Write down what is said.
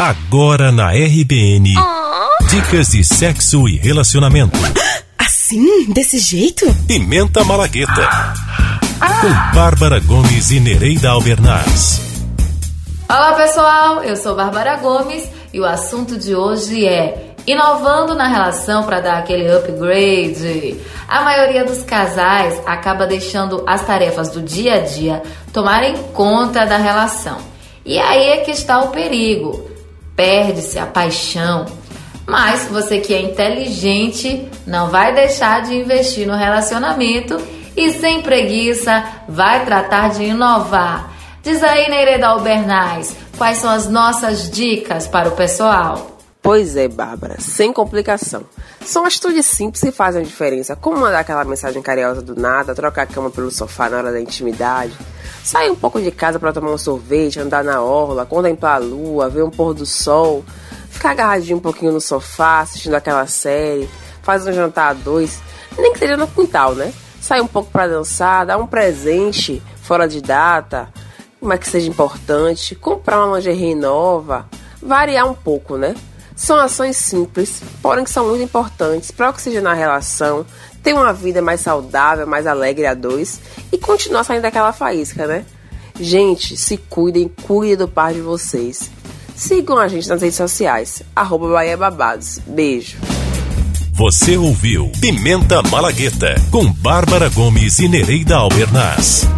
Agora na RBN. Oh. Dicas de sexo e relacionamento. Assim? Desse jeito? Pimenta Malagueta. Com Bárbara Gomes e Nereida Albernaz. Olá pessoal, eu sou Bárbara Gomes e o assunto de hoje é inovando na relação para dar aquele upgrade. A maioria dos casais acaba deixando as tarefas do dia a dia tomarem conta da relação. E aí é que está o perigo perde-se a paixão. Mas você que é inteligente não vai deixar de investir no relacionamento e sem preguiça vai tratar de inovar. Diz aí, Neireda Albernaz, quais são as nossas dicas para o pessoal? Pois é, Bárbara, sem complicação. São atitudes simples que fazem a diferença, como mandar aquela mensagem carinhosa do nada, trocar a cama pelo sofá na hora da intimidade, Sair um pouco de casa para tomar um sorvete, andar na orla, contemplar a lua, ver um pôr do sol, ficar agarradinho um pouquinho no sofá, assistindo aquela série, fazer um jantar a dois, nem que seja no quintal, né? Sair um pouco para dançar, dar um presente fora de data, mas que seja importante, comprar uma lingerie nova, variar um pouco, né? São ações simples, porém que são muito importantes para oxigenar a relação, ter uma vida mais saudável, mais alegre a dois e continuar saindo daquela faísca, né? Gente, se cuidem, cuidem do par de vocês. Sigam a gente nas redes sociais, arroba Bahia Babados. Beijo. Você ouviu Pimenta Malagueta com Bárbara Gomes e Nereida Albernaz.